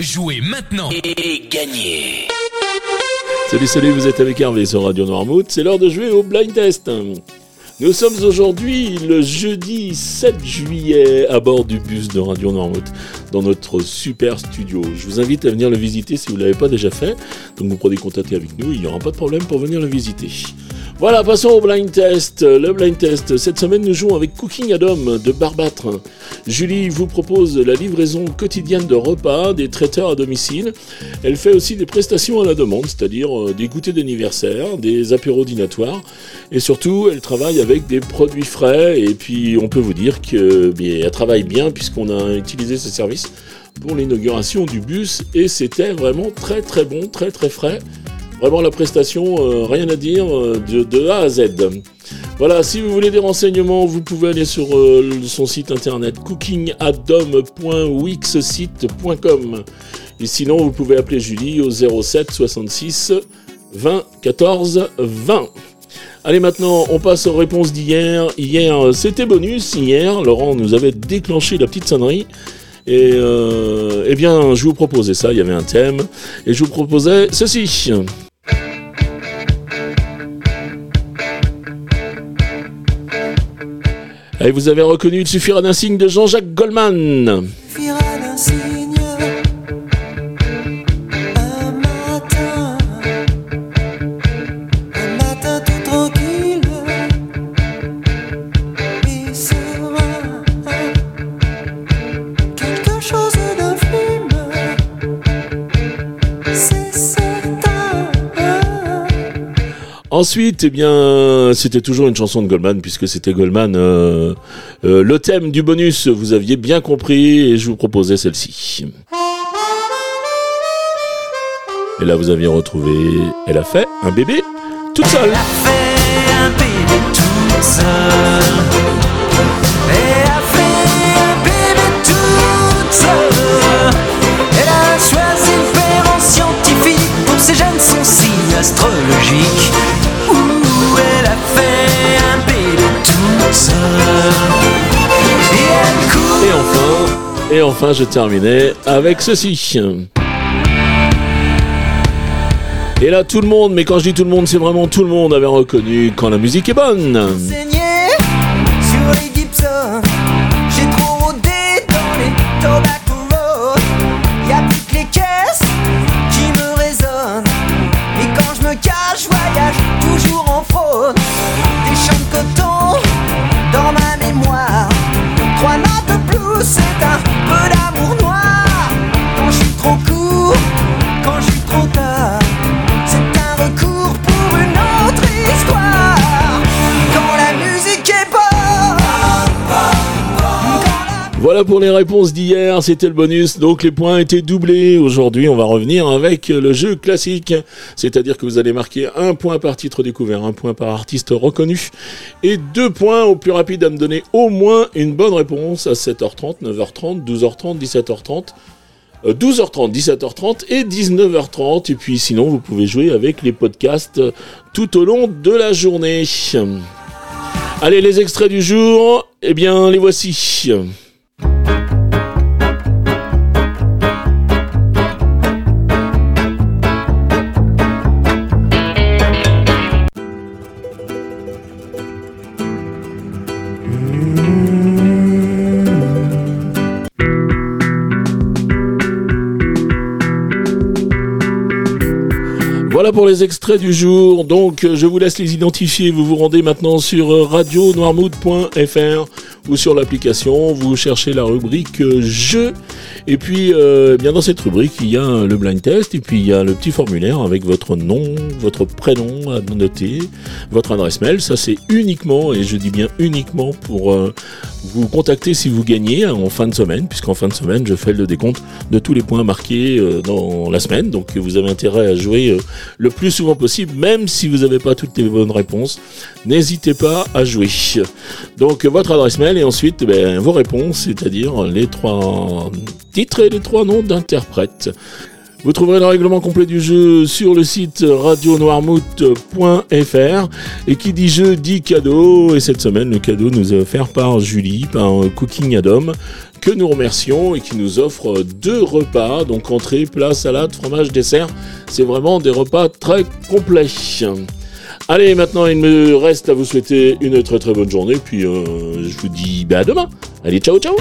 Jouez maintenant et gagnez Salut, salut, vous êtes avec Hervé sur Radio Noirmouth. C'est l'heure de jouer au blind test. Nous sommes aujourd'hui le jeudi 7 juillet à bord du bus de Radio Noirmouth dans notre super studio. Je vous invite à venir le visiter si vous ne l'avez pas déjà fait. Donc vous prenez contact avec nous, il n'y aura pas de problème pour venir le visiter. Voilà, passons au blind test. Le blind test, cette semaine nous jouons avec Cooking Adam de Barbâtre. Julie vous propose la livraison quotidienne de repas des traiteurs à domicile. Elle fait aussi des prestations à la demande, c'est-à-dire euh, des goûters d'anniversaire, des apéros dînatoires. Et surtout, elle travaille avec des produits frais. Et puis, on peut vous dire qu'elle travaille bien puisqu'on a utilisé ses services pour l'inauguration du bus. Et c'était vraiment très très bon, très très frais. Vraiment la prestation, euh, rien à dire, euh, de, A à Z. Voilà, si vous voulez des renseignements, vous pouvez aller sur euh, son site internet cookingadom.wixsite.com. Et sinon, vous pouvez appeler Julie au 07 66 20 14 20. Allez maintenant, on passe aux réponses d'hier. Hier, c'était bonus. Hier, Laurent nous avait déclenché la petite sonnerie. Et eh bien, je vous proposais ça, il y avait un thème. Et je vous proposais ceci. Et vous avez reconnu, il suffira d'un signe de Jean-Jacques Goldman. Ensuite, eh bien, c'était toujours une chanson de Goldman, puisque c'était Goldman. Euh, euh, le thème du bonus, vous aviez bien compris, et je vous proposais celle-ci. Et là, vous aviez retrouvé. Elle a fait un bébé toute seule. Astrologique. Et enfin, et enfin, je terminais avec ceci. Et là, tout le monde, mais quand je dis tout le monde, c'est vraiment tout le monde avait reconnu quand la musique est bonne. sur les Gibson, j'ai trop rodé dans les tobacco Voilà pour les réponses d'hier, c'était le bonus, donc les points étaient doublés. Aujourd'hui, on va revenir avec le jeu classique, c'est-à-dire que vous allez marquer un point par titre découvert, un point par artiste reconnu, et deux points au plus rapide à me donner au moins une bonne réponse à 7h30, 9h30, 12h30, 17h30. 12h30, 17h30 et 19h30. Et puis sinon, vous pouvez jouer avec les podcasts tout au long de la journée. Allez, les extraits du jour, eh bien, les voici. Voilà pour les extraits du jour. Donc, je vous laisse les identifier. Vous vous rendez maintenant sur radionoirmood.fr ou sur l'application. Vous cherchez la rubrique jeu. Et puis, euh, bien dans cette rubrique, il y a le blind test et puis il y a le petit formulaire avec votre nom, votre prénom à noter, votre adresse mail. Ça, c'est uniquement, et je dis bien uniquement pour euh, vous contacter si vous gagnez en fin de semaine, puisqu'en fin de semaine, je fais le décompte de tous les points marqués euh, dans la semaine. Donc, vous avez intérêt à jouer le plus souvent possible, même si vous n'avez pas toutes les bonnes réponses. N'hésitez pas à jouer. Donc, votre adresse mail et ensuite ben, vos réponses, c'est-à-dire les trois titres et les trois noms d'interprètes. Vous trouverez le règlement complet du jeu sur le site radionoirmouth.fr et qui dit jeu dit cadeau et cette semaine le cadeau nous est offert par Julie par Cooking Adam que nous remercions et qui nous offre deux repas, donc entrée, plat, salade, fromage, dessert. C'est vraiment des repas très complets. Allez, maintenant il me reste à vous souhaiter une très très bonne journée, puis euh, je vous dis bah, à demain. Allez, ciao ciao